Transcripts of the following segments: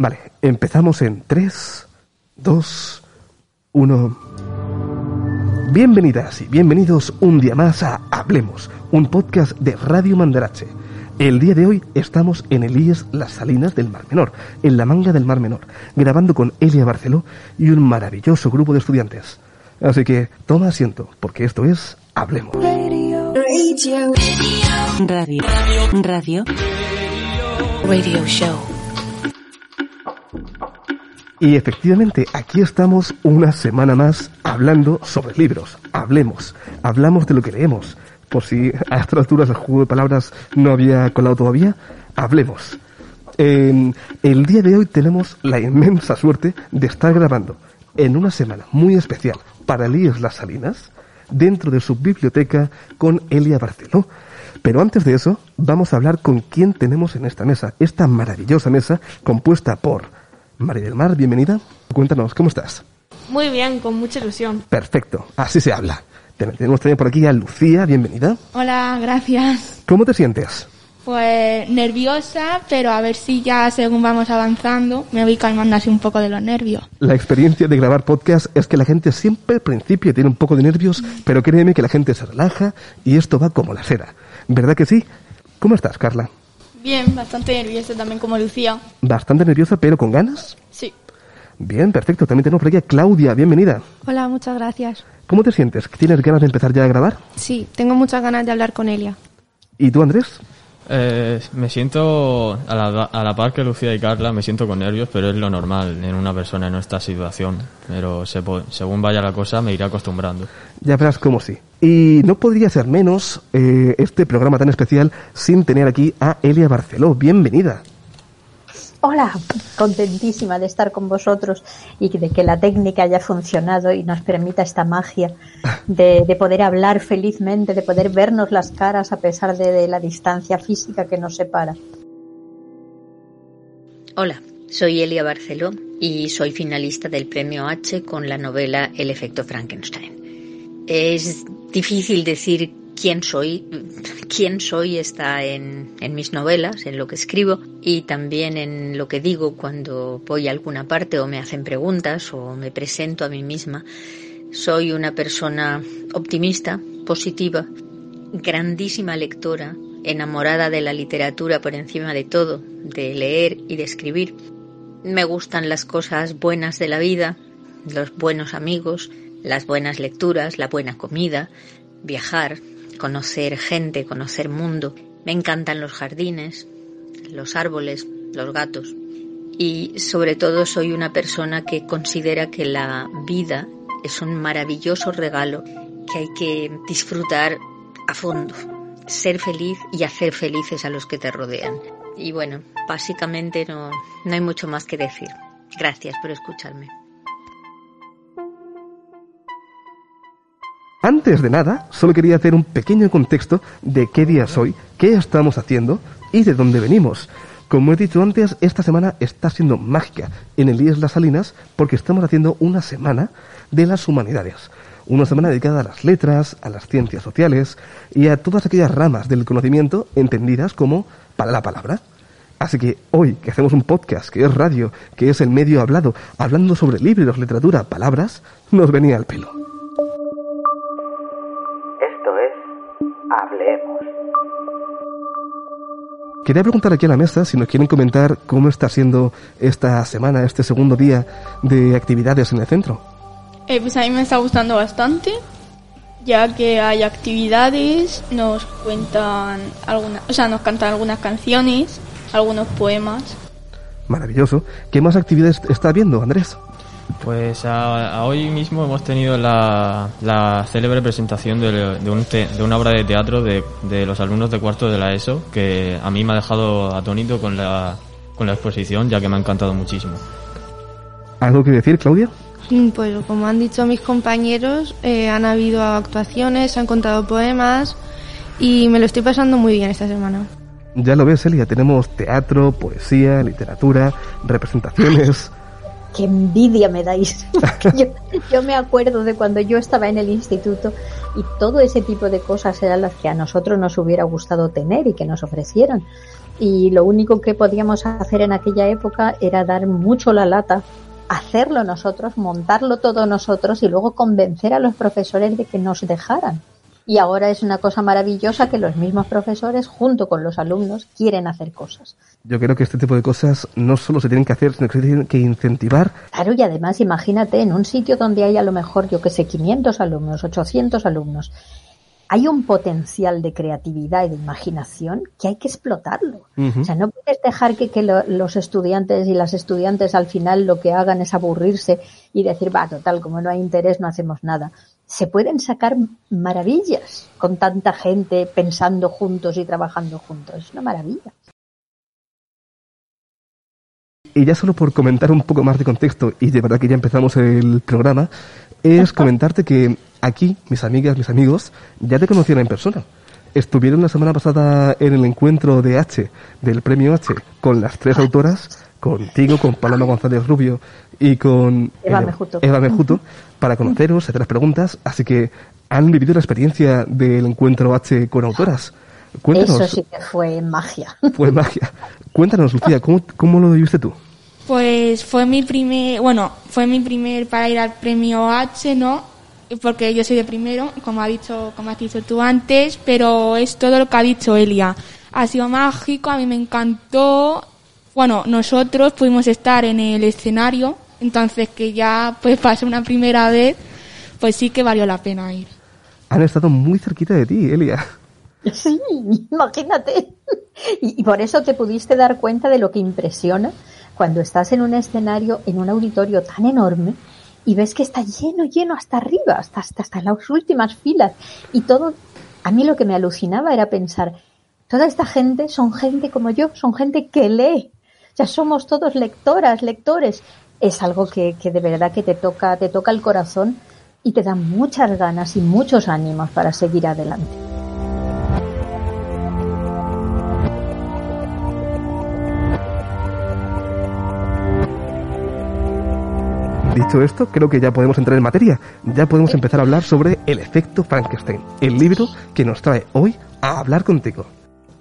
Vale, empezamos en 3, 2, 1. Bienvenidas y bienvenidos un día más a Hablemos, un podcast de Radio Mandarache. El día de hoy estamos en el IES Las Salinas del Mar Menor, en la manga del Mar Menor, grabando con Elia Barceló y un maravilloso grupo de estudiantes. Así que toma asiento, porque esto es Hablemos. Radio. Radio. Radio Show. Y efectivamente, aquí estamos una semana más hablando sobre libros. Hablemos, hablamos de lo que leemos. Por si a estas alturas el juego de palabras no había colado todavía, hablemos. el día de hoy tenemos la inmensa suerte de estar grabando en una semana muy especial para Elías Las Salinas, dentro de su biblioteca con Elia Barceló. Pero antes de eso, vamos a hablar con quién tenemos en esta mesa, esta maravillosa mesa compuesta por María del Mar, bienvenida. Cuéntanos, ¿cómo estás? Muy bien, con mucha ilusión. Perfecto, así se habla. Tenemos también por aquí a Lucía, bienvenida. Hola, gracias. ¿Cómo te sientes? Pues nerviosa, pero a ver si ya según vamos avanzando me voy calmando así un poco de los nervios. La experiencia de grabar podcast es que la gente siempre al principio tiene un poco de nervios, pero créeme que la gente se relaja y esto va como la seda. ¿Verdad que sí? ¿Cómo estás, Carla? Bien, bastante nerviosa también como Lucía. Bastante nerviosa, pero con ganas. Sí. Bien, perfecto. También tenemos por aquí a Claudia, bienvenida. Hola, muchas gracias. ¿Cómo te sientes? ¿Tienes ganas de empezar ya a grabar? Sí, tengo muchas ganas de hablar con Elia. ¿Y tú, Andrés? Eh, me siento a la, a la par que Lucía y Carla, me siento con nervios, pero es lo normal en una persona en esta situación. Pero según vaya la cosa, me iré acostumbrando. Ya verás cómo sí. Y no podría ser menos eh, este programa tan especial sin tener aquí a Elia Barceló. Bienvenida. Hola, contentísima de estar con vosotros y de que la técnica haya funcionado y nos permita esta magia de, poder hablar felizmente, de poder vernos las caras a pesar de, la distancia física que nos separa. Hola, soy Elia Barceló y soy finalista del premio H con la novela El efecto Frankenstein. Es difícil decir quién soy, quién soy está en, en, mis novelas, en lo que escribo y también en lo que digo cuando voy a alguna parte o me hacen preguntas o me presento a mí misma. Soy una persona optimista, positiva, grandísima lectora, enamorada de la literatura por encima de todo, de leer y de escribir. Me gustan las cosas buenas de la vida, los buenos amigos, las buenas lecturas, la buena comida, viajar, conocer gente, conocer mundo. Me encantan los jardines, los árboles, los gatos. Y sobre todo soy una persona que considera que la vida es un maravilloso regalo que hay que disfrutar a fondo, ser feliz y hacer felices a los que te rodean. Y bueno, básicamente no, no hay mucho más que decir. Gracias por escucharme. Antes de nada, solo quería hacer un pequeño contexto de qué día es hoy, qué estamos haciendo y de dónde venimos. Como he dicho antes, esta semana está siendo mágica en el IES Las Salinas porque estamos haciendo una semana de las humanidades. Una semana dedicada a las letras, a las ciencias sociales y a todas aquellas ramas del conocimiento entendidas como para la palabra. Así que hoy que hacemos un podcast, que es radio, que es el medio hablado, hablando sobre libros, literatura, palabras, nos venía al pelo. Quería preguntar aquí a la mesa si nos quieren comentar cómo está siendo esta semana, este segundo día de actividades en el centro. Eh, pues a mí me está gustando bastante, ya que hay actividades, nos cuentan algunas, o sea, nos cantan algunas canciones, algunos poemas. Maravilloso. ¿Qué más actividades está viendo, Andrés? Pues a, hoy mismo hemos tenido la, la célebre presentación de, de, un de, una obra de teatro de, de, los alumnos de cuarto de la ESO, que a mí me ha dejado atónito con la, con la exposición, ya que me ha encantado muchísimo. ¿Algo que decir, Claudia? Mm, Pues como han dicho mis compañeros, eh, han habido actuaciones, se han contado poemas y me lo estoy pasando muy bien esta semana. Ya lo ves, Elia, tenemos teatro, poesía, literatura, representaciones. Qué envidia me dais. Yo, yo me acuerdo de cuando yo estaba en el instituto y todo ese tipo de cosas eran las que a nosotros nos hubiera gustado tener y que nos ofrecieron. Y lo único que podíamos hacer en aquella época era dar mucho la lata, hacerlo nosotros, montarlo todo nosotros y luego convencer a los profesores de que nos dejaran. Y ahora es una cosa maravillosa que los mismos profesores, junto con los alumnos, quieren hacer cosas. Yo creo que este tipo de cosas no solo se tienen que hacer, sino que se tienen que incentivar. Claro, y además imagínate en un sitio donde hay a lo mejor, yo que sé, 500 alumnos, 800 alumnos, hay un potencial de creatividad y de imaginación que hay que explotarlo. O sea, no puedes dejar que, que lo- los estudiantes y las estudiantes al final lo que hagan es aburrirse y decir, va, total, como no hay interés, no hacemos nada. Se pueden sacar maravillas con tanta gente pensando juntos y trabajando juntos. Es una maravilla. Y ya solo por comentar un poco más de contexto, y de verdad que ya empezamos el programa, es comentarte que aquí, mis amigas, mis amigos, ya te conocieron en persona. Estuvieron la semana pasada en el encuentro de H, del premio H, con las tres autoras, contigo, con Paloma González Rubio y con Eva eh, Mejuto. Eva Mejuto, para conoceros, hacer las preguntas. Así que han vivido la experiencia del encuentro H con autoras. Cuéntanos, Eso sí que fue magia. fue magia. Cuéntanos, Lucía, ¿cómo, cómo lo viviste tú? Pues fue mi primer, bueno, fue mi primer para ir al premio H, ¿no? Porque yo soy de primero, como ha dicho, como has dicho tú antes, pero es todo lo que ha dicho Elia. Ha sido mágico, a mí me encantó. Bueno, nosotros pudimos estar en el escenario, entonces que ya pues pasó una primera vez, pues sí que valió la pena ir. Han estado muy cerquita de ti, Elia. Sí, imagínate. Y, y por eso te pudiste dar cuenta de lo que impresiona cuando estás en un escenario, en un auditorio tan enorme y ves que está lleno, lleno hasta arriba, hasta, hasta, hasta las últimas filas. Y todo, a mí lo que me alucinaba era pensar, toda esta gente son gente como yo, son gente que lee. Ya somos todos lectoras, lectores. Es algo que, que de verdad que te toca, te toca el corazón y te da muchas ganas y muchos ánimos para seguir adelante. Dicho esto, creo que ya podemos entrar en materia. Ya podemos empezar a hablar sobre el efecto Frankenstein, el libro que nos trae hoy a hablar contigo.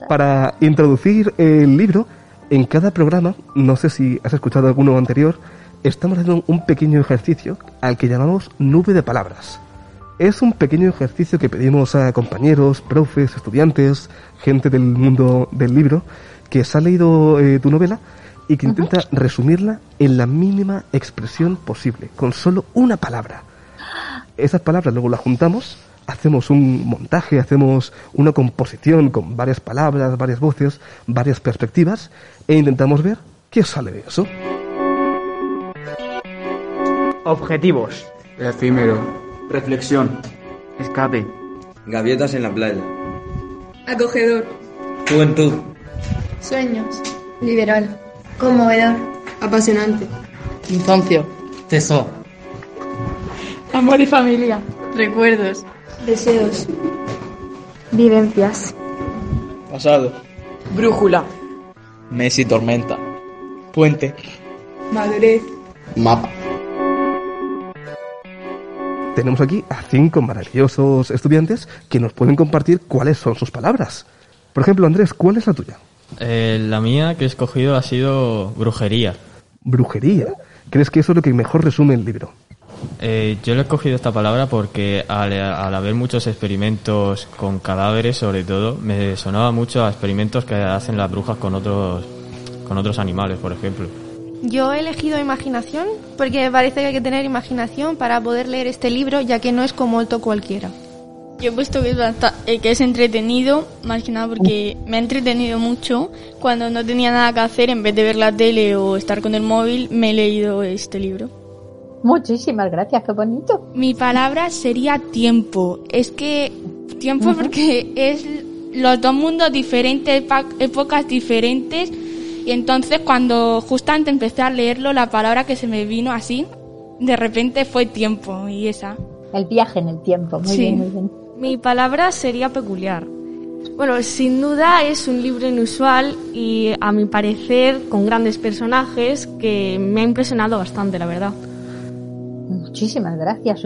Para introducir el libro, en cada programa, no sé si has escuchado alguno anterior, estamos haciendo un pequeño ejercicio al que llamamos nube de palabras. Es un pequeño ejercicio que pedimos a compañeros, profes, estudiantes, gente del mundo del libro, que se ha leído eh, tu novela y que intenta resumirla en la mínima expresión posible, con solo una palabra. Esas palabras luego las juntamos, hacemos un montaje, hacemos una composición con varias palabras, varias voces, varias perspectivas e intentamos ver qué sale de eso. Objetivos. Efímero. Reflexión. Escape. Gaviotas en la playa. Acogedor. Juventud. Sueños. Liberal. Conmovedor. Apasionante. Infancia. Tesoro. Amor y familia. Recuerdos. Deseos. Vivencias. Pasado. Brújula. Mes y tormenta. Puente. Madurez. Mapa. Tenemos aquí a cinco maravillosos estudiantes que nos pueden compartir cuáles son sus palabras. Por ejemplo, Andrés, ¿cuál es la tuya? Eh, la mía que he escogido ha sido brujería. Brujería. ¿Crees que eso es lo que mejor resume el libro? Eh, yo le he escogido esta palabra porque al, al haber muchos experimentos con cadáveres, sobre todo, me sonaba mucho a experimentos que hacen las brujas con otros, con otros animales, por ejemplo. Yo he elegido imaginación porque me parece que hay que tener imaginación para poder leer este libro, ya que no es como otro cualquiera. Yo he puesto que es, basta- eh, que es entretenido, más que nada porque me ha entretenido mucho. Cuando no tenía nada que hacer, en vez de ver la tele o estar con el móvil, me he leído este libro. Muchísimas gracias, qué bonito. Mi palabra sería tiempo. Es que tiempo porque es los dos mundos diferentes, épocas diferentes Y entonces cuando justamente empecé a leerlo, la palabra que se me vino así, de repente fue tiempo y esa. El viaje en el tiempo, muy Sí. bien, muy bien. Mi palabra sería peculiar. Bueno, sin duda es un libro inusual y a mi parecer con grandes personajes que me ha impresionado bastante, la verdad. Muchísimas gracias.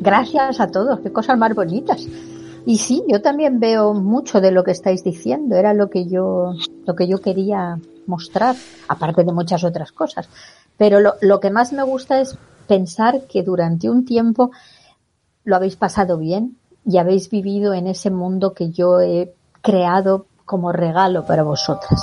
Gracias a todos, qué cosas más bonitas. Y sí, yo también veo mucho de lo que estáis diciendo. Era lo que yo, lo que yo quería mostrar, aparte de muchas otras cosas. Pero lo, lo que más me gusta es pensar que durante un tiempo lo habéis pasado bien y habéis vivido en ese mundo que yo he creado como regalo para vosotras.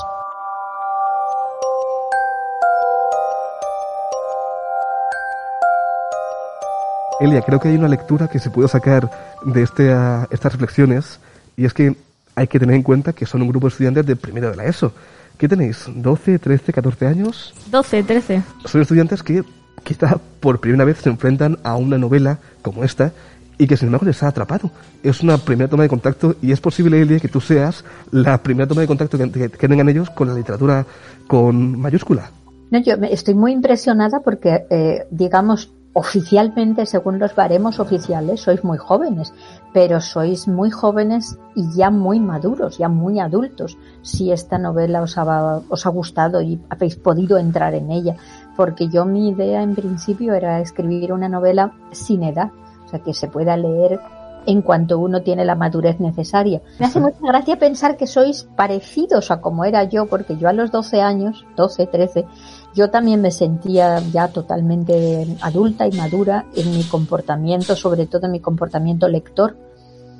Elia, creo que hay una lectura que se puede sacar de este, ah, estas reflexiones y es que hay que tener en cuenta que son un grupo de estudiantes de primero de la ESO. ¿Qué tenéis? ¿12, 13, 14 años? 12, 13. Son estudiantes que quizá por primera vez se enfrentan a una novela como esta y que sin embargo les ha atrapado. Es una primera toma de contacto y es posible, Elia, que tú seas la primera toma de contacto que, que- que tengan ellos con la literatura con mayúscula. No, yo me- estoy muy impresionada porque, eh, digamos, oficialmente, según los baremos oficiales, sois muy jóvenes, pero sois muy jóvenes y ya muy maduros, ya muy adultos, si esta novela os ha, os ha gustado y habéis podido entrar en ella. Porque yo mi idea en principio era escribir una novela sin edad, o sea, que se pueda leer en cuanto uno tiene la madurez necesaria. Me hace mucha gracia pensar que sois parecidos a como era yo, porque yo a los 12 años, 12, 13, yo también me sentía ya totalmente adulta y madura en mi comportamiento, sobre todo en mi comportamiento lector.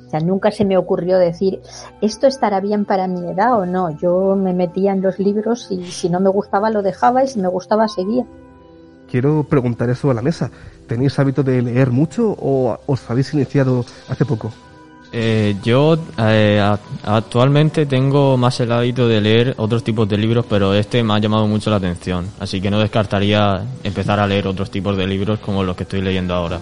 O sea, nunca se me ocurrió decir, esto estará bien para mi edad o no. Yo me metía en los libros y si no me gustaba lo dejaba y si me gustaba seguía. Quiero preguntar eso a la mesa. ¿Tenéis hábito de leer mucho o os habéis iniciado hace poco? Eh, yo eh, actualmente tengo más el hábito de leer otros tipos de libros, pero este me ha llamado mucho la atención, así que no descartaría empezar a leer otros tipos de libros como los que estoy leyendo ahora.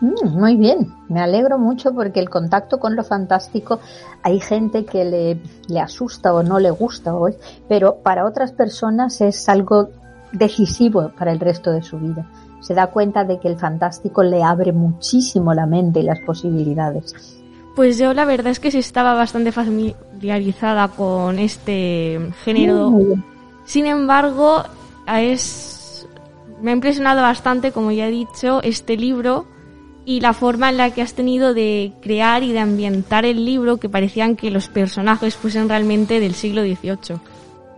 Mm, muy bien, me alegro mucho porque el contacto con lo fantástico hay gente que le, le asusta o no le gusta hoy, pero para otras personas es algo decisivo para el resto de su vida. Se da cuenta de que el fantástico le abre muchísimo la mente y las posibilidades. Pues yo la verdad es que sí estaba bastante familiarizada con este género. Sin embargo, es me ha impresionado bastante, como ya he dicho, este libro y la forma en la que has tenido de crear y de ambientar el libro que parecían que los personajes fuesen realmente del siglo XVIII.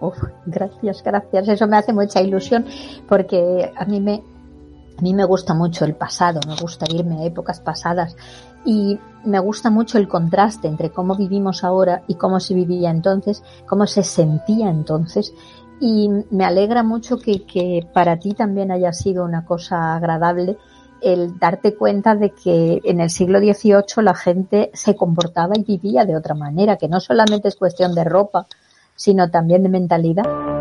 Uf, gracias, gracias. Eso me hace mucha ilusión porque a mí me mí me gusta mucho el pasado, me gusta irme a épocas pasadas y me gusta mucho el contraste entre cómo vivimos ahora y cómo se vivía entonces, cómo se sentía entonces y me alegra mucho que, que para ti también haya sido una cosa agradable el darte cuenta de que en el siglo XVIII la gente se comportaba y vivía de otra manera, que no solamente es cuestión de ropa, sino también de mentalidad.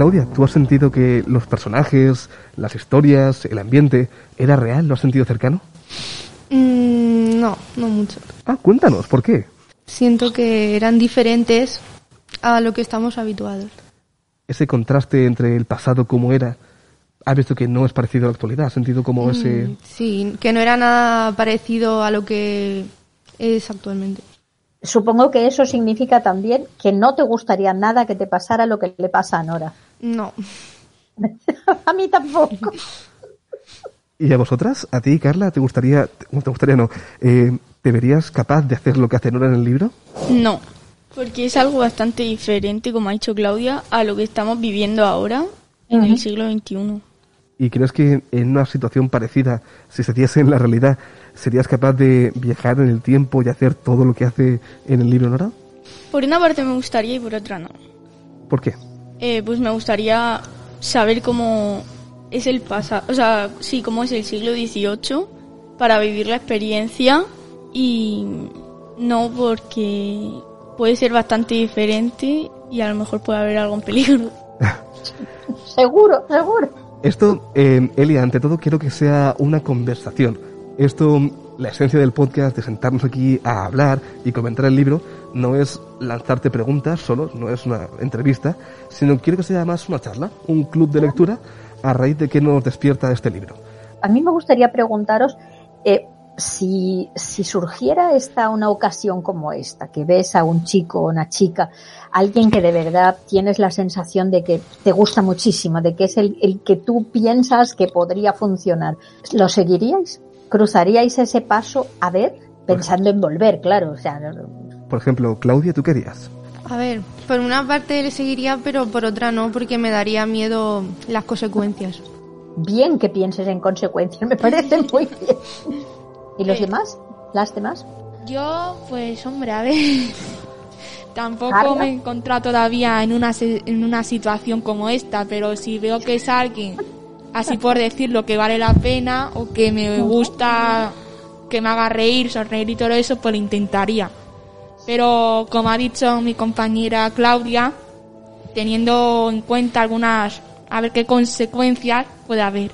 Claudia, ¿tú has sentido que los personajes, las historias, el ambiente era real? ¿Lo has sentido cercano? Mm, no, no mucho. Ah, cuéntanos, ¿por qué? Siento que eran diferentes a lo que estamos habituados. Ese contraste entre el pasado como era, ¿has visto que no es parecido a la actualidad? ¿Has sentido como Mm, ese... Sí, que no era nada parecido a lo que es actualmente. Supongo que eso significa también que no te gustaría nada que te pasara lo que le pasa a Nora. No. a mí tampoco. ¿Y a vosotras? ¿A ti, Carla, te gustaría, no te gustaría no, eh, ¿te verías capaz de hacer lo que hace Nora en el libro? No, porque es algo bastante diferente, como ha dicho Claudia, a lo que estamos viviendo ahora en el siglo XXI. ¿Y crees que en una situación parecida, si se diese en la realidad, serías capaz de viajar en el tiempo y hacer todo lo que hace en el libro Nora? Por una parte me gustaría y por otra no. ¿Por qué? Eh, pues me gustaría saber cómo es el pasado, o sea, sí, cómo es el siglo XVIII para vivir la experiencia y no porque puede ser bastante diferente y a lo mejor puede haber algo en peligro. Seguro, seguro. Esto, eh, Elia, ante todo quiero que sea una conversación. Esto, la esencia del podcast de sentarnos aquí a hablar y comentar el libro, no es lanzarte preguntas solo, no es una entrevista, sino quiero que sea más una charla, un club de lectura a raíz de que nos despierta este libro. A mí me gustaría preguntaros eh, si, si surgiera esta una ocasión como esta, que ves a un chico o una chica, alguien que de verdad tienes la sensación de que te gusta muchísimo, de que es el, el que tú piensas que podría funcionar, ¿lo seguiríais? ¿Cruzaríais ese paso a ver? Pensando en volver, claro. O sea, Por ejemplo, Claudia, ¿tú querías? A ver, por una parte le seguiría, pero por otra no, porque me daría miedo las consecuencias. bien que pienses en consecuencias, me parece muy bien. ¿Y los demás? ¿Las demás? Yo, pues, hombre, a ver. Tampoco Carla. me he encontrado todavía en una, se- en una situación como esta, pero si veo que es alguien, así por decirlo, que vale la pena o que me gusta que me haga reír, sonreír y todo eso, pues lo intentaría. Pero como ha dicho mi compañera Claudia, teniendo en cuenta algunas, a ver qué consecuencias puede haber.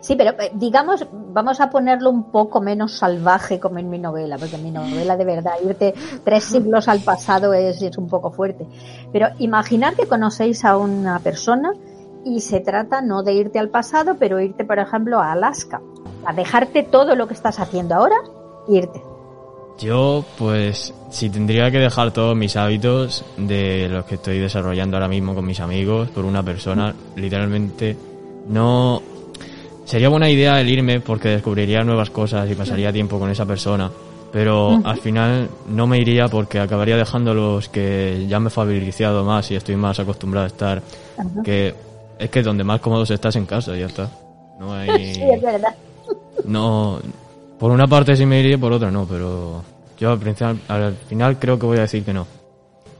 Sí, pero eh, digamos, vamos a ponerlo un poco menos salvaje como en mi novela, porque en mi novela de verdad irte tres siglos al pasado es, es un poco fuerte. Pero imaginar que conocéis a una persona y se trata no de irte al pasado, pero irte, por ejemplo, a Alaska, a dejarte todo lo que estás haciendo ahora, irte. Yo, pues, si tendría que dejar todos mis hábitos de los que estoy desarrollando ahora mismo con mis amigos por una persona, literalmente no... Sería buena idea el irme porque descubriría nuevas cosas y pasaría tiempo con esa persona. Pero al final no me iría porque acabaría dejando los que ya me he familiarizado más y estoy más acostumbrado a estar. Que es que donde más cómodos estás en casa, ya está. No hay... Sí, es verdad. No, por una parte sí me iría, por otra no, pero yo al, principal- al final creo que voy a decir que no.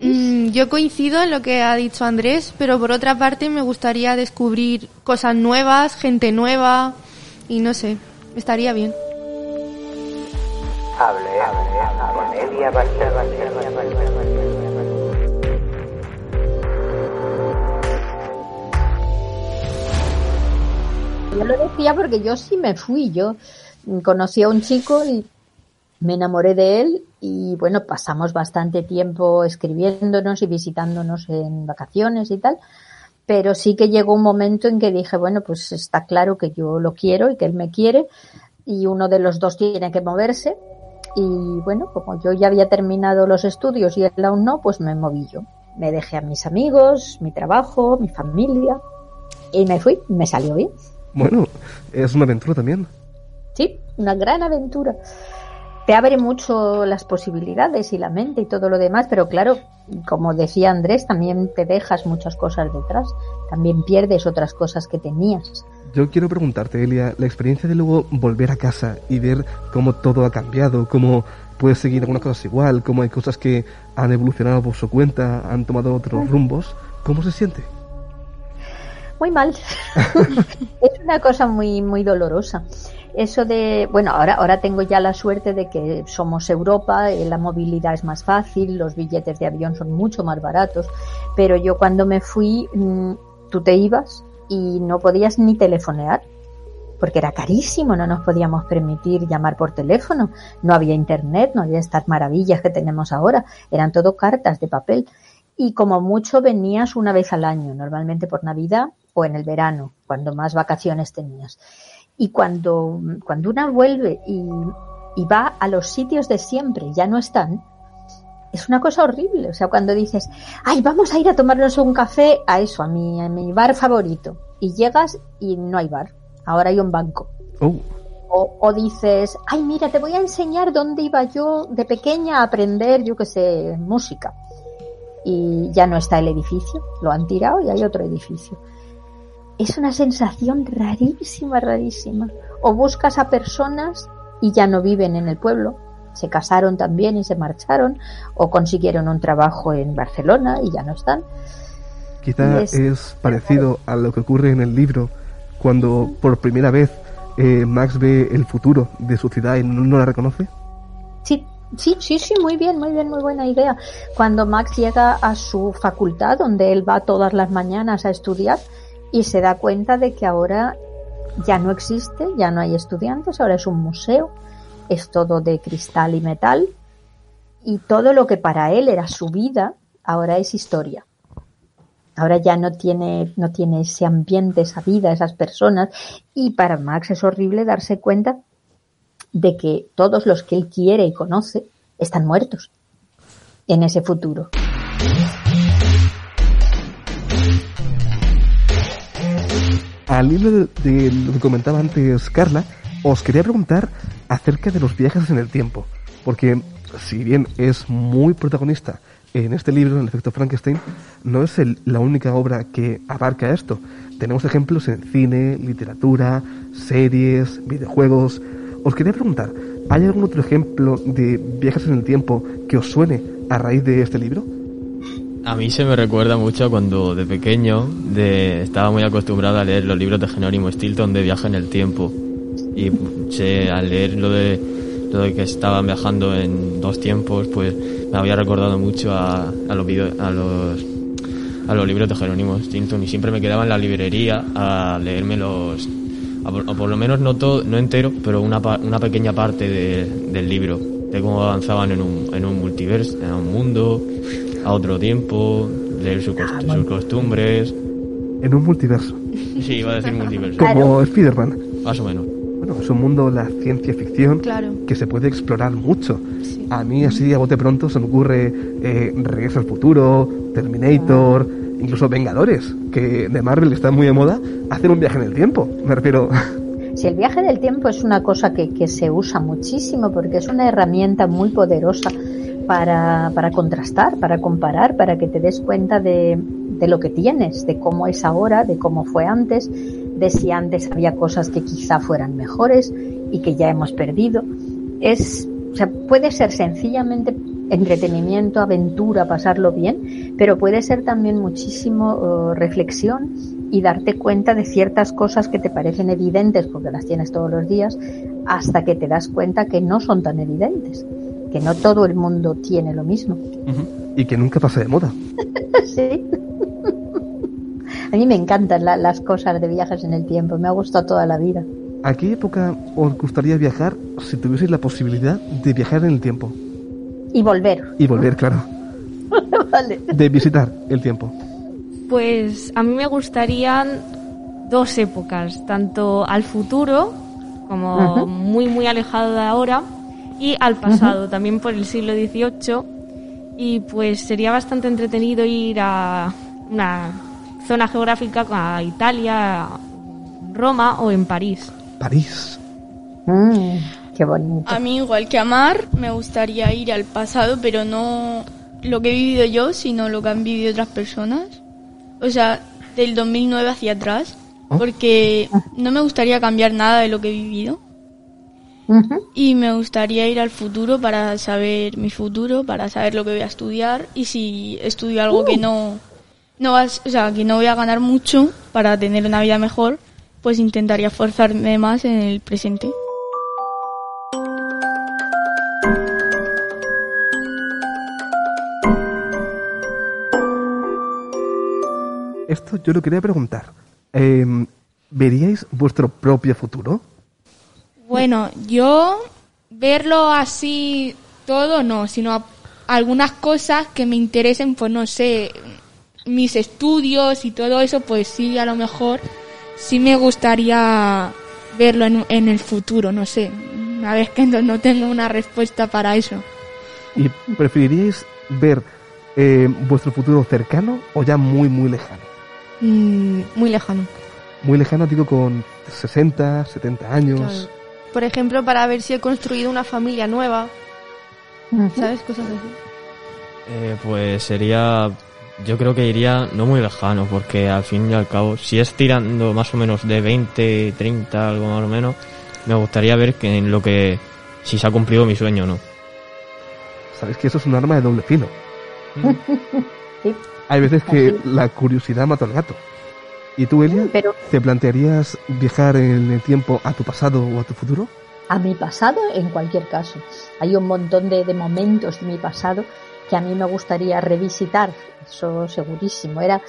Mm, yo coincido en lo que ha dicho Andrés, pero por otra parte me gustaría descubrir cosas nuevas, gente nueva y no sé, estaría bien. Hable, hable, Elia Yo lo decía porque yo sí me fui, yo conocí a un chico y me enamoré de él y bueno, pasamos bastante tiempo escribiéndonos y visitándonos en vacaciones y tal, pero sí que llegó un momento en que dije, bueno, pues está claro que yo lo quiero y que él me quiere y uno de los dos tiene que moverse y bueno, como yo ya había terminado los estudios y él aún no, pues me moví yo. Me dejé a mis amigos, mi trabajo, mi familia y me fui, me salió bien. Bueno, es una aventura también. Sí, una gran aventura. Te abre mucho las posibilidades y la mente y todo lo demás, pero claro, como decía Andrés, también te dejas muchas cosas detrás, también pierdes otras cosas que tenías. Yo quiero preguntarte, Elia, la experiencia de luego volver a casa y ver cómo todo ha cambiado, cómo puedes seguir algunas cosas igual, cómo hay cosas que han evolucionado por su cuenta, han tomado otros rumbos, ¿cómo se siente? Muy mal. es una cosa muy, muy dolorosa. Eso de, bueno, ahora, ahora tengo ya la suerte de que somos Europa, eh, la movilidad es más fácil, los billetes de avión son mucho más baratos, pero yo cuando me fui, mm, tú te ibas y no podías ni telefonear, porque era carísimo, no nos podíamos permitir llamar por teléfono, no había internet, no había estas maravillas que tenemos ahora, eran todo cartas de papel y como mucho venías una vez al año, normalmente por Navidad o en el verano, cuando más vacaciones tenías. Y cuando, cuando una vuelve y, y va a los sitios de siempre, ya no están, es una cosa horrible. O sea, cuando dices, ay, vamos a ir a tomarnos un café a eso, a mi, a mi bar favorito. Y llegas y no hay bar. Ahora hay un banco. Oh, O, o dices, ay, mira, te voy a enseñar dónde iba yo de pequeña a aprender, yo qué sé, música. Y ya no está el edificio, lo han tirado y hay otro edificio. Es una sensación rarísima, rarísima. O buscas a personas y ya no viven en el pueblo, se casaron también y se marcharon, o consiguieron un trabajo en Barcelona y ya no están. quizá es- es parecido a lo que ocurre en el libro cuando por primera vez eh, Max ve el futuro de su ciudad y no, no la reconoce. Sí, sí, sí, sí, muy bien, muy bien, muy buena idea. Cuando Max llega a su facultad, donde él va todas las mañanas a estudiar, y se da cuenta de que ahora ya no existe, ya no hay estudiantes, ahora es un museo, es todo de cristal y metal y todo lo que para él era su vida ahora es historia. Ahora ya no tiene, no tiene ese ambiente, esa vida, esas personas. Y para Max es horrible darse cuenta de que todos los que él quiere y conoce están muertos en ese futuro. Al hilo de, de lo que comentaba antes Carla, os quería preguntar acerca de los viajes en el tiempo. Porque si bien es muy protagonista en este libro, en el efecto Frankenstein, no es el- la única obra que abarca esto. Tenemos ejemplos en cine, literatura, series, videojuegos. Os quería preguntar, ¿hay algún otro ejemplo de viajes en el tiempo que os suene a raíz de este libro? A mí se me recuerda mucho cuando de pequeño de, estaba muy acostumbrado a leer los libros de Jerónimo Stilton de viaje en el tiempo. Y sé, al leer lo de, lo de que estaban viajando en dos tiempos, pues me había recordado mucho a, los, a, los, a los libros de Jerónimo Stilton. Y siempre me quedaba en la librería a leerme los... o por lo menos no todo, no entero, pero una, una pequeña parte de- del libro, de cómo avanzaban en un, en un multiverso, en un mundo, a otro tiempo, leer su cost- sus costumbres. En un multiverso, Sí, iba a decir multiverso. como Spider-Man. Más o menos. Bueno, es un mundo, la ciencia ficción, Claro. que se puede explorar mucho. A mí, así a bote pronto, se me ocurre eh, Regreso al Futuro, Terminator, incluso Vengadores, que de Marvel está muy de moda, hacen un viaje en el tiempo. Me refiero. Si el viaje del tiempo es una cosa que, que se usa muchísimo porque es una herramienta muy poderosa para, contrastar, para comparar, para que te des cuenta de, lo que tienes, de cómo es ahora, de cómo fue antes, de si antes había cosas que quizá fueran mejores y que ya hemos perdido. Es, o sea, puede ser sencillamente entretenimiento, aventura, pasarlo bien, pero puede ser también muchísimo eh, reflexión y darte cuenta de ciertas cosas que te parecen evidentes porque las tienes todos los días, hasta que te das cuenta que no son tan evidentes, que no todo el mundo tiene lo mismo. y que nunca pasa de moda. sí. A mí me encantan la- las cosas de viajes en el tiempo, me ha gustado toda la vida. ¿A qué época os gustaría viajar si tuvieseis la posibilidad de viajar en el tiempo? Y volver. Y volver, claro. vale. De visitar el tiempo. Pues a mí me gustarían dos épocas, tanto al futuro, como muy muy alejado de ahora, y al pasado, también por el siglo XVIII. Y pues sería bastante entretenido ir a una zona geográfica a Italia, Roma o en París. París. Mm, qué bonito. A mí, igual que a Mar, me gustaría ir al pasado, pero no lo que he vivido yo, sino lo que han vivido otras personas. O sea, del 2009 hacia atrás, porque no me gustaría cambiar nada de lo que he vivido. Y me gustaría ir al futuro para saber mi futuro, para saber lo que voy a estudiar y si estudio algo que no no vas, o sea, que no voy a ganar mucho para tener una vida mejor, pues intentaría esforzarme más en el presente. Esto yo lo quería preguntar. Eh, ¿Veríais vuestro propio futuro? Bueno, yo verlo así todo no, sino algunas cosas que me interesen, pues no sé, mis estudios y todo eso, pues sí, a lo mejor sí me gustaría verlo en, en el futuro, no sé. A ver, que no, no tengo una respuesta para eso. ¿Y preferiríais ver eh, vuestro futuro cercano o ya muy, muy lejano? Mm, muy lejano. Muy lejano, digo, con 60, 70 años. Claro. Por ejemplo, para ver si he construido una familia nueva. ¿Sabes? Cosas así. Eh, pues sería, yo creo que iría no muy lejano, porque al fin y al cabo, si es tirando más o menos de 20, 30, algo más o menos, me gustaría ver que en lo que, si se ha cumplido mi sueño o no. Sabéis que eso es un arma de doble filo. Sí. Hay veces que Así. la curiosidad mata al gato. ¿Y tú, Elia? Pero ¿Te plantearías viajar en el tiempo a tu pasado o a tu futuro? a mi pasado, en cualquier caso. Hay un montón de, de momentos de mi pasado que a mí me gustaría revisitar, eso segurísimo. Era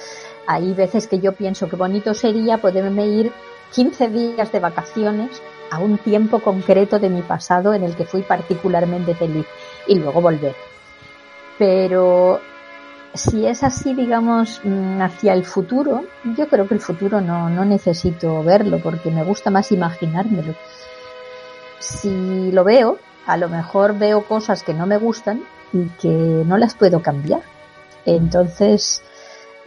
Hay veces que yo pienso que bonito sería poderme ir 15 días de vacaciones a un tiempo concreto de mi pasado en el que fui particularmente feliz y luego volver. Pero si es así, digamos, mm, hacia el futuro, yo creo que el futuro no, no necesito verlo porque me gusta más imaginármelo. Si lo veo, a lo mejor veo cosas que no me gustan y que no las puedo cambiar. Entonces,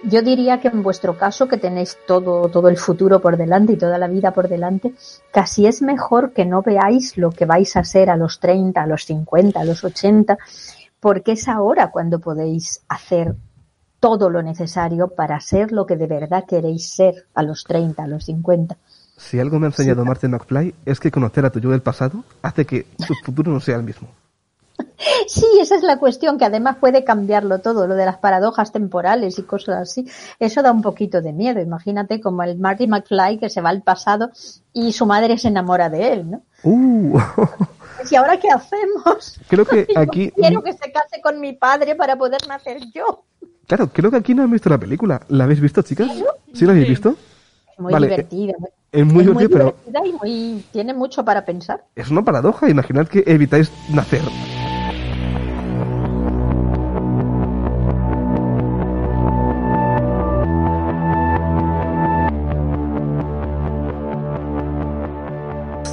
yo diría que en vuestro caso, que tenéis todo, todo el futuro por delante y toda la vida por delante, casi es mejor que no veáis lo que vais a ser a los 30, a los 50, a los 80, porque es ahora cuando podéis hacer todo lo necesario para ser lo que de verdad queréis ser a los 30, a los 50. Si algo me ha enseñado Martin McFly es que conocer a tu yo del pasado hace que tu futuro no sea el mismo. Sí, esa es la cuestión, que además puede cambiarlo todo, lo de las paradojas temporales y cosas así. Eso da un poquito de miedo. Imagínate como el Marty McFly que se va al pasado y su madre se enamora de él, ¿no? Uh. ¿Y ahora qué hacemos? Creo que Yo aquí... quiero que se case con mi padre para poder nacer yo. Claro, creo que aquí no han visto la película. ¿La habéis visto, chicas? ¿Sí la habéis visto? Muy Vale, divertida. Es muy pero divertida y muy- tiene mucho para pensar. es una paradoja. Imaginad que evitáis nacer.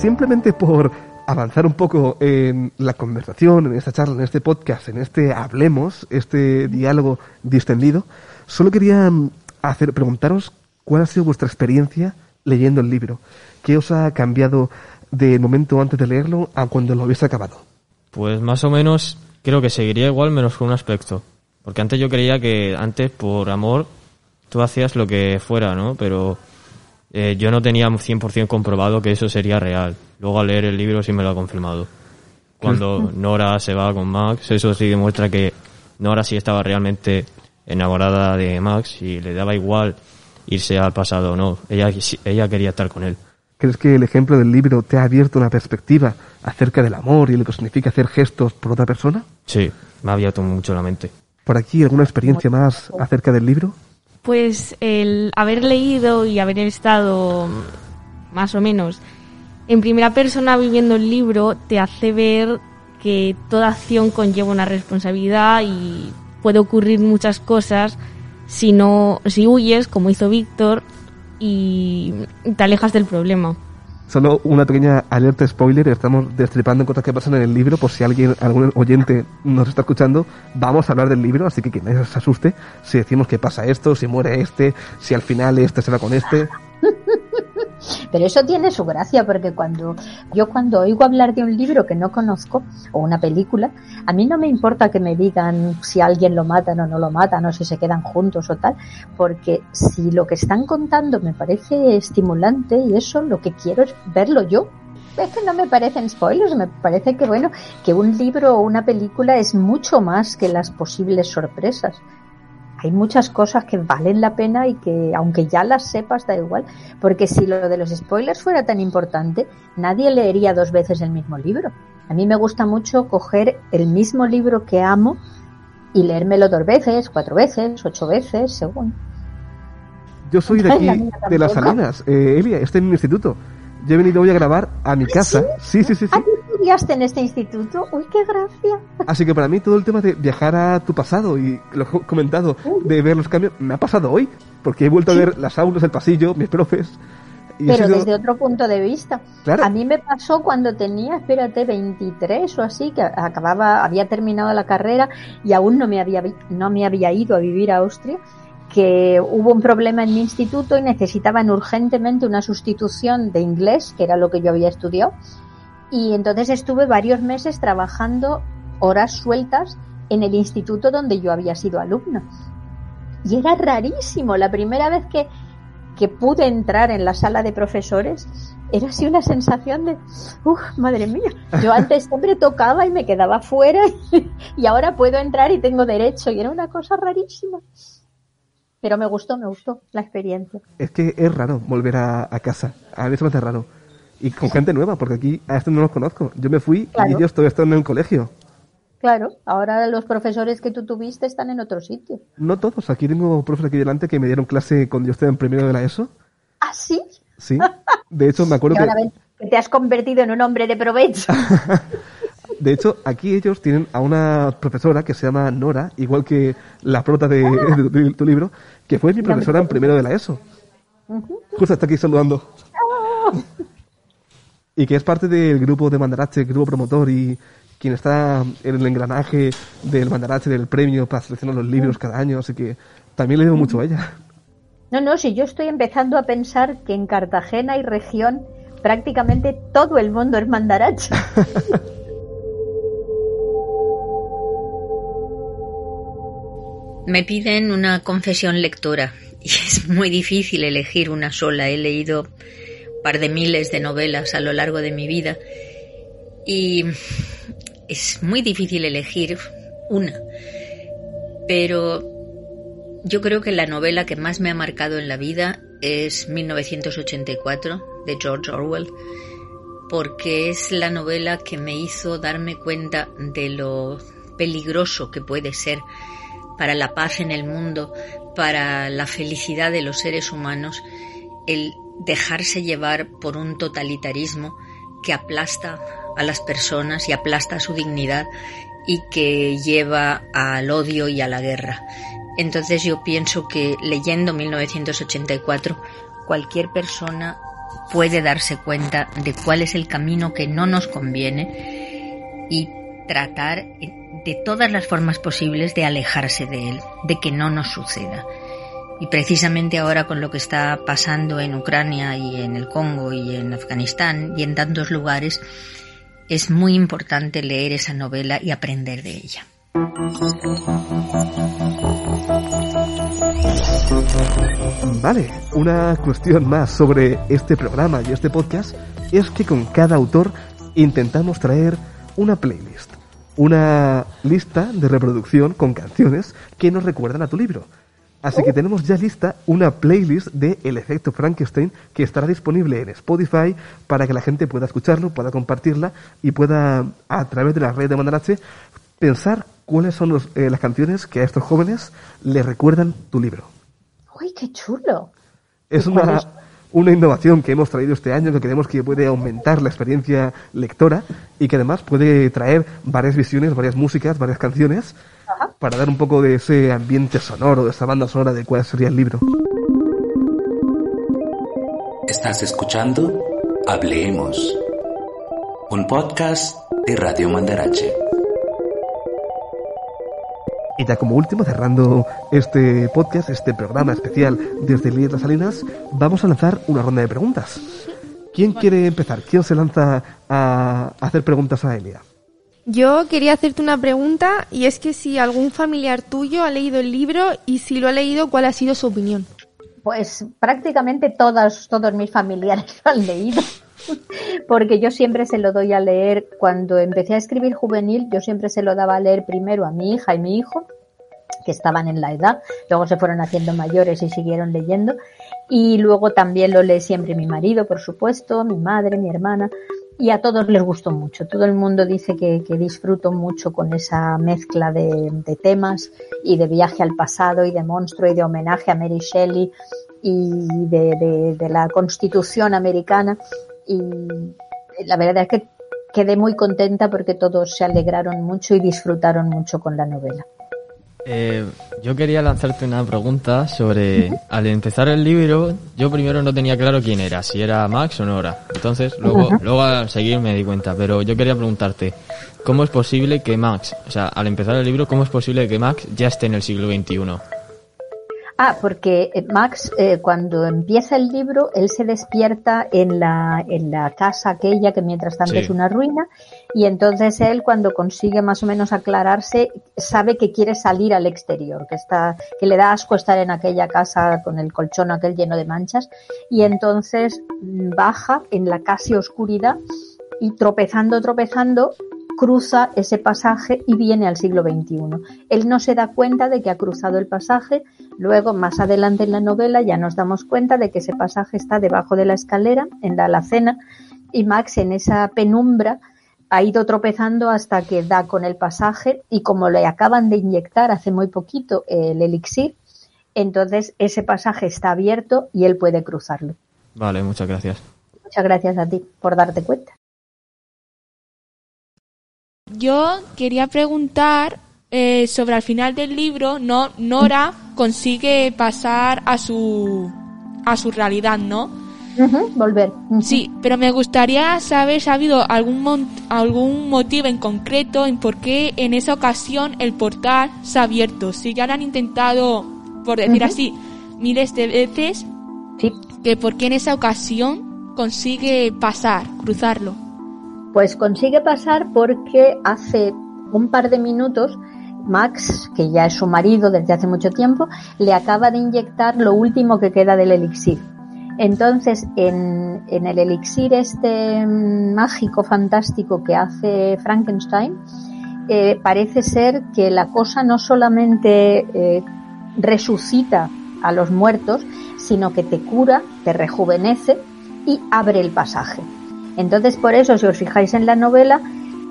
Simplemente por avanzar un poco en la conversación, en esta charla, en este podcast, en este hablemos, este diálogo distendido, solo quería mm, hacer preguntaros cuál ha sido vuestra experiencia leyendo el libro. ¿Qué os ha cambiado del momento antes de leerlo a cuando lo habéis acabado? Pues más o menos creo que seguiría igual menos con un aspecto. Porque antes yo creía que antes por amor tú hacías lo que fuera, ¿no? Pero eh, yo no tenía 100% comprobado que eso sería real. Luego al leer el libro sí me lo ha confirmado. Cuando Nora se va con Max, eso sí demuestra que Nora sí estaba realmente enamorada de Max y le daba igual irse al pasado o no. Ella, ella quería estar con él. ¿Crees que el ejemplo del libro te ha abierto una perspectiva acerca del amor y lo que significa hacer gestos por otra persona? Sí, me ha abierto mucho la mente. ¿Por aquí alguna experiencia más acerca del libro? Pues el haber leído y haber estado más o menos en primera persona viviendo el libro te hace ver que toda acción conlleva una responsabilidad y puede ocurrir muchas cosas si no si huyes como hizo Víctor y te alejas del problema. Solo una pequeña alerta spoiler, estamos destripando cosas que pasan en el libro, por si alguien, algún oyente nos está escuchando, vamos a hablar del libro, así que que nadie se asuste si decimos que pasa esto, si muere este, si al final este se va con este. Pero eso tiene su gracia porque cuando yo cuando oigo hablar de un libro que no conozco o una película, a mí no me importa que me digan si alguien lo matan o no lo matan o si se quedan juntos o tal, porque si lo que están contando me parece estimulante y eso lo que quiero es verlo yo. Es que no me parecen spoilers, me parece que bueno, que un libro o una película es mucho más que las posibles sorpresas hay muchas cosas que valen la pena y que aunque ya las sepas da igual, porque si lo de los spoilers fuera tan importante, nadie leería dos veces el mismo libro. A mí me gusta mucho coger el mismo libro que amo y leérmelo dos veces, cuatro veces, ocho veces, según. Yo soy de aquí, de las. Salinas. Eh, Elia, estoy en mi instituto. Yo he venido hoy a grabar a mi casa. Sí, sí, sí, sí. ¿Ah, estudiaste en este instituto? ¡Uy, qué gracia! Así que para mí todo el tema de viajar a tu pasado y lo he comentado, de ver los cambios, me ha pasado hoy. Porque he vuelto a ver las aulas, el pasillo, mis profes. Y Pero sido- desde otro punto de vista. Claro. A mí me pasó cuando tenía, espérate, 23 o así, que acababa, había terminado la carrera y aún no me había, no me había ido a vivir a Austria, que hubo un problema en mi instituto y necesitaban urgentemente una sustitución de inglés, que era lo que yo había estudiado. Y entonces estuve varios meses trabajando horas sueltas en el instituto donde yo había sido alumna. Y era rarísimo. La primera vez que, que pude entrar en la sala de profesores, era así una sensación de, uff, madre mía, yo antes siempre tocaba y me quedaba fuera y ahora puedo entrar y tengo derecho y era una cosa rarísima. Pero me gustó, me gustó la experiencia. Es que es raro volver a, a casa. A mí se me hace raro. Y con gente nueva, porque aquí a estos no los conozco. Yo me fui y Claro. ellos todavía están en el colegio. Claro, ahora los profesores que tú tuviste están en otro sitio. No todos. Aquí tengo profesores aquí delante que me dieron clase cuando yo estaba en primero de la ESO. ¿Ah, sí? Sí. De hecho, me acuerdo Y que... ahora ven que te has convertido en un hombre de provecho. De hecho, aquí ellos tienen a una profesora que se llama Nora, igual que la prota de, de tu, tu libro, que fue mi profesora en primero de la ESO. Justo está aquí saludando. Y que es parte del grupo de Mandarache, grupo promotor y quien está en el engranaje del Mandarache del premio para seleccionar los libros cada año, así que también le debo mucho a ella. No, no, si yo estoy empezando a pensar que en Cartagena y región prácticamente todo el mundo es mandaracho. Me piden una confesión lectora y es muy difícil elegir una sola. He leído par de miles de novelas a lo largo de mi vida y es muy difícil elegir una. Pero yo creo que la novela que más me ha marcado en la vida es 1984 de George Orwell porque es la novela que me hizo darme cuenta de lo peligroso que puede ser para la paz en el mundo, para la felicidad de los seres humanos, el dejarse llevar por un totalitarismo que aplasta a las personas y aplasta su dignidad y que lleva al odio y a la guerra. Entonces yo pienso que leyendo 1984 cualquier persona puede darse cuenta de cuál es el camino que no nos conviene y tratar de todas las formas posibles de alejarse de él, de que no nos suceda. Y precisamente ahora con lo que está pasando en Ucrania y en el Congo y en Afganistán y en tantos lugares, es muy importante leer esa novela y aprender de ella. Vale, una cuestión más sobre este programa y este podcast es que con cada autor intentamos traer una playlist, una lista de reproducción con canciones que nos recuerdan a tu libro. Así que tenemos ya lista una playlist de El efecto Frankenstein que estará disponible en Spotify para que la gente pueda escucharlo, pueda compartirla y pueda, a través de la red de Mandarache, pensar cuáles son los, eh, las canciones que a estos jóvenes les recuerdan tu libro. ¡Uy, qué chulo! Es ¿Y cuál una, una innovación que hemos traído este año que creemos que puede aumentar la experiencia lectora y que además puede traer varias visiones, varias músicas, varias canciones para dar un poco de ese ambiente sonoro, de esa banda sonora de cuál sería el libro. Estás escuchando Hablemos, un podcast de Radio Mandarache. Y ya como último, cerrando este podcast, este programa especial desde Líder Las Salinas, vamos a lanzar una ronda de preguntas. ¿Quién quiere empezar? ¿Quién se lanza a hacer preguntas a Elia? Yo quería hacerte una pregunta y es que si algún familiar tuyo ha leído el libro y si lo ha leído, ¿cuál ha sido su opinión? Pues prácticamente todas, todos mis familiares lo han leído. Porque yo siempre se lo doy a leer, cuando empecé a escribir juvenil, yo siempre se lo daba a leer primero a mi hija y mi hijo, que estaban en la edad, luego se fueron haciendo mayores y siguieron leyendo, y luego también lo lee siempre mi marido, por supuesto, mi madre, mi hermana, y a todos les gustó mucho. Todo el mundo dice que, que disfruto mucho con esa mezcla de, de temas y de viaje al pasado y de monstruo y de homenaje a Mary Shelley y de, de, de la constitución americana y la verdad es que quedé muy contenta porque todos se alegraron mucho y disfrutaron mucho con la novela. Eh, yo quería lanzarte una pregunta sobre, al empezar el libro, yo primero no tenía claro quién era, si era Max o Nora. Entonces, luego, Ajá. luego al seguir me di cuenta, pero yo quería preguntarte, ¿cómo es posible que Max, o sea, al empezar el libro, cómo es posible que Max ya esté en el siglo XXI? Ah, porque eh, Max, eh, cuando empieza el libro, él se despierta en la, en la casa aquella que mientras tanto Sí. es una ruina, y entonces él, cuando consigue más o menos aclararse, sabe que quiere salir al exterior, que está, que le da asco estar en aquella casa con el colchón aquel lleno de manchas, y entonces baja en la casi oscuridad y tropezando, tropezando, cruza ese pasaje y viene al siglo XXI. Él no se da cuenta de que ha cruzado el pasaje, luego más adelante en la novela ya nos damos cuenta de que ese pasaje está debajo de la escalera, en la alacena, y Max en esa penumbra ha ido tropezando hasta que da con el pasaje y como le acaban de inyectar hace muy poquito el elixir, entonces ese pasaje está abierto y él puede cruzarlo. Vale, muchas gracias. Muchas gracias a ti por darte cuenta. Yo quería preguntar eh, sobre al final del libro, no, Nora consigue pasar a su a su realidad, ¿no? Volver. Sí, pero me gustaría saber si ha habido algún algún motivo en concreto en por qué en esa ocasión el portal se ha abierto. Si ya lo han intentado, por decir así, miles de veces, Sí. que por qué en esa ocasión consigue pasar, cruzarlo. Pues consigue pasar porque hace un par de minutos Max, que ya es su marido desde hace mucho tiempo, le acaba de inyectar lo último que queda del elixir. Entonces, en, el elixir este mm, mágico, fantástico que hace Frankenstein, eh, parece ser que la cosa no solamente eh, resucita a los muertos, sino que te cura, te rejuvenece y abre el pasaje. Entonces, por eso, si os fijáis en la novela,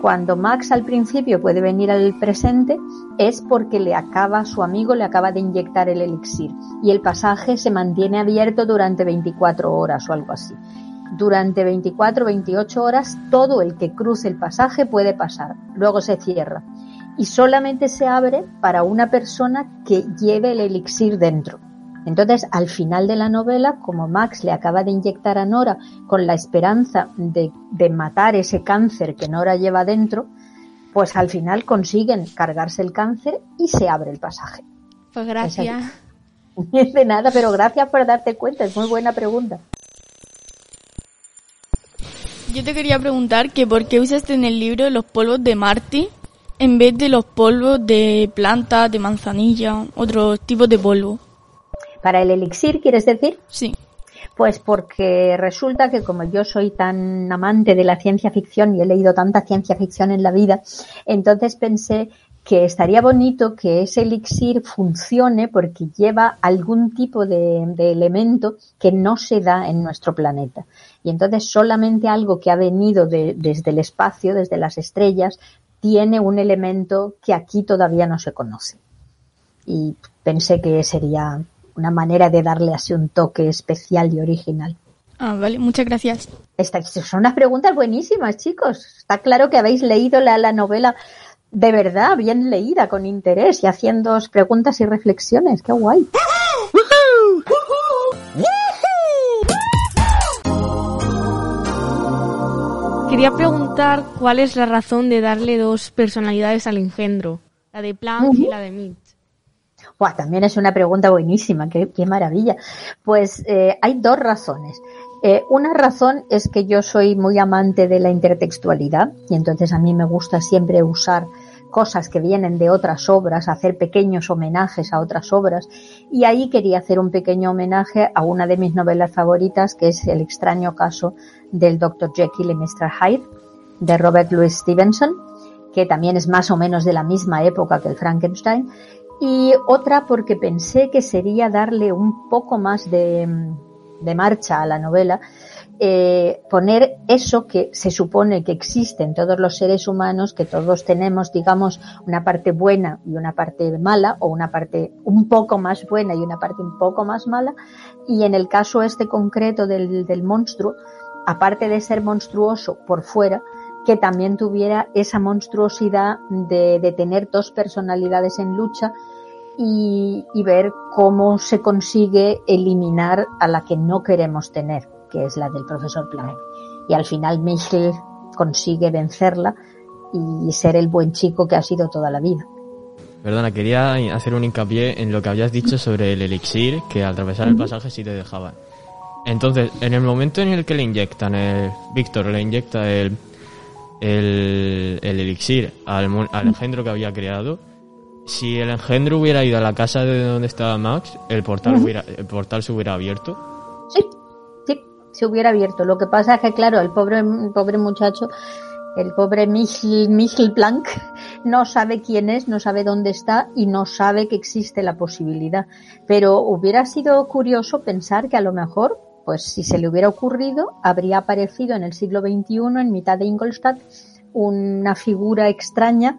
cuando Max al principio puede venir al presente, es porque le acaba, su amigo le acaba de inyectar el elixir y el pasaje se mantiene abierto durante 24 horas o algo así. Durante 24 28 horas, todo el que cruce el pasaje puede pasar, luego se cierra y solamente se abre para una persona que lleve el elixir dentro. Entonces, al final de la novela, como Max le acaba de inyectar a Nora con la esperanza de, de matar ese cáncer que Nora lleva dentro, pues al final consiguen cargarse el cáncer y se abre el pasaje. Pues gracias. De nada, pero gracias por darte cuenta, es muy buena pregunta. Yo te quería preguntar que por qué usaste en el libro los polvos de Marte en vez de los polvos de planta, de manzanilla, otros tipos de polvo. Para el elixir, ¿quieres decir? Sí. Pues porque resulta que como yo soy tan amante de la ciencia ficción y he leído tanta ciencia ficción en la vida, entonces pensé que estaría bonito que ese elixir funcione porque lleva algún tipo de, de elemento que no se da en nuestro planeta. Y entonces solamente algo que ha venido de- desde el espacio, desde las estrellas, tiene un elemento que aquí todavía no se conoce. Y pensé que sería una manera de darle así un toque especial y original. Ah, vale, muchas gracias. Esta- son unas preguntas buenísimas, chicos. Está claro que habéis leído la, la novela de verdad, bien leída, con interés y haciendo preguntas y reflexiones. ¡Qué guay! Quería preguntar cuál es la razón de darle dos personalidades al engendro, la de Planck y la de Mitch. Buah, también es una pregunta buenísima, qué, maravilla. Pues eh, hay dos razones. Eh, una razón es que yo soy muy amante de la intertextualidad y entonces a mí me gusta siempre usar cosas que vienen de otras obras, hacer pequeños homenajes a otras obras y ahí quería hacer un pequeño homenaje a una de mis novelas favoritas que es El extraño caso del Dr. Jekyll y Mr. Hyde de Robert Louis Stevenson que también es más o menos de la misma época que el Frankenstein y otra porque pensé que sería darle un poco más de, de marcha a la novela, eh, poner eso que se supone que existe en todos los seres humanos, que todos tenemos, digamos, una parte buena y una parte mala, o una parte un poco más buena y una parte un poco más mala, y en el caso este concreto del, del monstruo, aparte de ser monstruoso por fuera, que también tuviera esa monstruosidad de, de tener dos personalidades en lucha y, y, ver cómo se consigue eliminar a la que no queremos tener, que es la del profesor Planck. Y al final Michel consigue vencerla y ser el buen chico que ha sido toda la vida. Perdona, quería hacer un hincapié en lo que habías dicho sobre el elixir, que al atravesar el pasaje sí te dejaban. Entonces, en el momento en el que le inyectan, el Víctor le inyecta el, el, el elixir al, al engendro que había creado, si el engendro hubiera ido a la casa de donde estaba Max, el portal, uh -huh. hubiera, el portal se hubiera abierto. Sí, sí, se hubiera abierto. Lo que pasa es que, claro, el pobre, el pobre muchacho, el pobre Michel, Michel Planck, no sabe quién es, no sabe dónde está y no sabe que existe la posibilidad. Pero hubiera sido curioso pensar que a lo mejor, pues si se le hubiera ocurrido, habría aparecido en el siglo XXI, en mitad de Ingolstadt, una figura extraña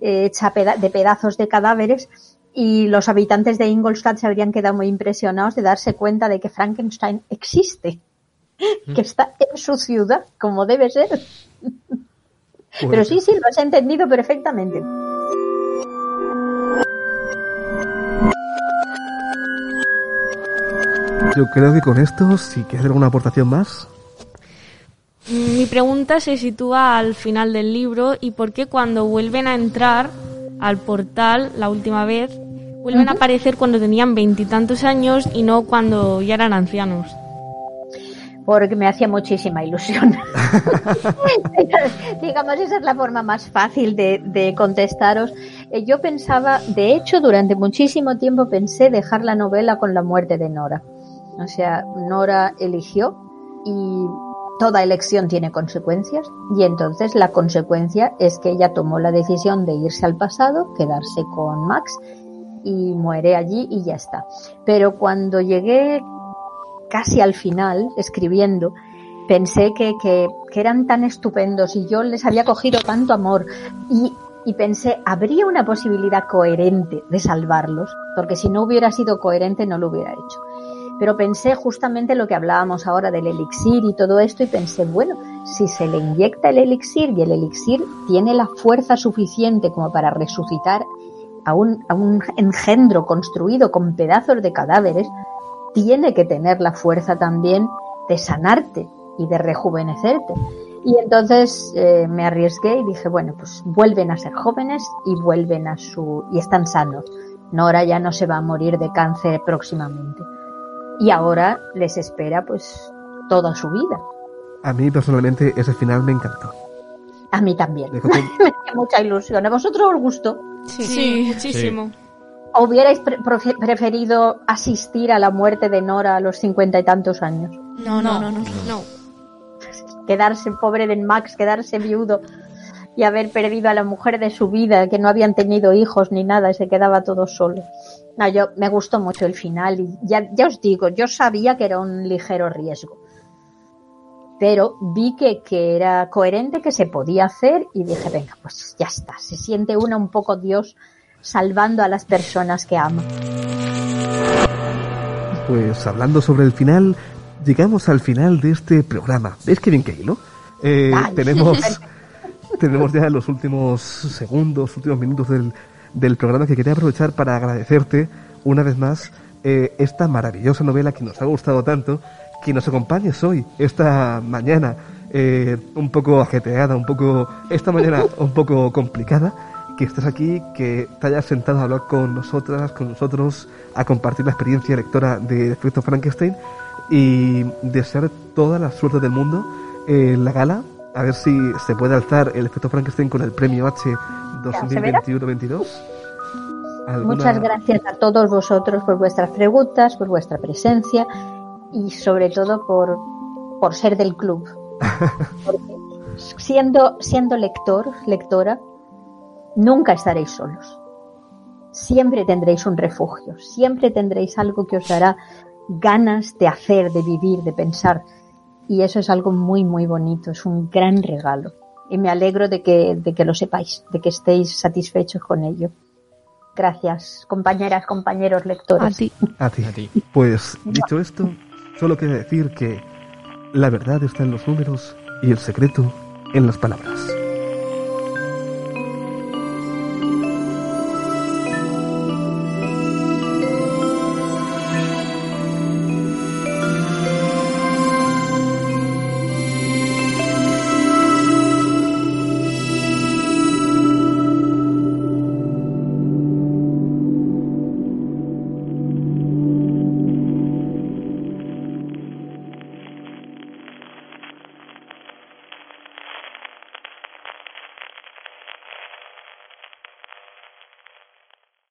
eh, hecha peda- de pedazos de cadáveres y los habitantes de Ingolstadt se habrían quedado muy impresionados de darse cuenta de que Frankenstein existe, que está en su ciudad, como debe ser. Pero sí, sí, lo has entendido perfectamente. Yo creo que con esto, si quieres alguna aportación más, Mi pregunta se sitúa al final del libro y por qué cuando vuelven a entrar al portal la última vez, vuelven a aparecer cuando tenían veintitantos años y no cuando ya eran ancianos. porque me hacía muchísima ilusión. Digamos, esa es la forma más fácil de, de contestaros. Eh, Yo pensaba, de hecho, durante muchísimo tiempo pensé dejar la novela con la muerte de Nora. O sea, Nora eligió y toda elección tiene consecuencias y entonces la consecuencia es que ella tomó la decisión de irse al pasado, quedarse con Max y muere allí y ya está. Pero cuando llegué casi al final, escribiendo, pensé que, que, eran tan estupendos y yo les había cogido tanto amor y, y pensé, ¿habría una posibilidad coherente de salvarlos? Porque si no hubiera sido coherente no lo hubiera hecho. Pero pensé justamente lo que hablábamos ahora del elixir y todo esto y pensé, bueno, si se le inyecta el elixir y el elixir tiene la fuerza suficiente como para resucitar a un, a un engendro construido con pedazos de cadáveres, tiene que tener la fuerza también de sanarte y de rejuvenecerte. Y entonces eh, me arriesgué y dije, bueno, pues vuelven a ser jóvenes y vuelven a su... y están sanos. Nora ya no se va a morir de cáncer próximamente. Y ahora les espera pues toda su vida. a mí personalmente ese final me encantó. A mí también. Me hacía mucha ilusión. ¿A vosotros os gustó? Sí, muchísimo. ¿O hubierais pre- preferido asistir a la muerte de Nora a los cincuenta y tantos años? No, no, no, no. No. quedarse pobre de Max, quedarse viudo y haber perdido a la mujer de su vida, que no habían tenido hijos ni nada, y se quedaba todo solo. No, yo me gustó mucho el final y ya, ya os digo, yo sabía que era un ligero riesgo. Pero vi que, que era coherente, que se podía hacer y dije, venga, pues ya está. Se siente una un poco Dios salvando a las personas que ama. Pues hablando sobre el final, llegamos al final de este programa. ¿Veis qué bien que hilo? Eh, tenemos, tenemos ya los últimos segundos, últimos minutos del, del programa que quería aprovechar para agradecerte una vez más eh, esta maravillosa novela que nos ha gustado tanto, que nos acompañes hoy, esta mañana eh, un poco ajetreada, un poco, esta mañana un poco complicada, que estés aquí, que te hayas sentado a hablar con nosotras, con nosotros, a compartir la experiencia lectora de Efecto Frankenstein y desear toda la suerte del mundo en la gala, a ver si se puede alzar el Efecto Frankenstein con el premio H. 2021-22. ¿Alguna- Muchas gracias a todos vosotros por vuestras preguntas, por vuestra presencia y sobre todo por, por ser del club. Porque siendo, siendo lector, lectora, nunca estaréis solos. Siempre tendréis un refugio, siempre tendréis algo que os dará ganas de hacer, de vivir, de pensar. Y eso es algo muy, muy bonito, es un gran regalo. Y me alegro de que, de que lo sepáis, de que estéis satisfechos con ello. Gracias, compañeras, compañeros lectores. A ti. Pues dicho esto, solo queda decir que la verdad está en los números y el secreto en las palabras.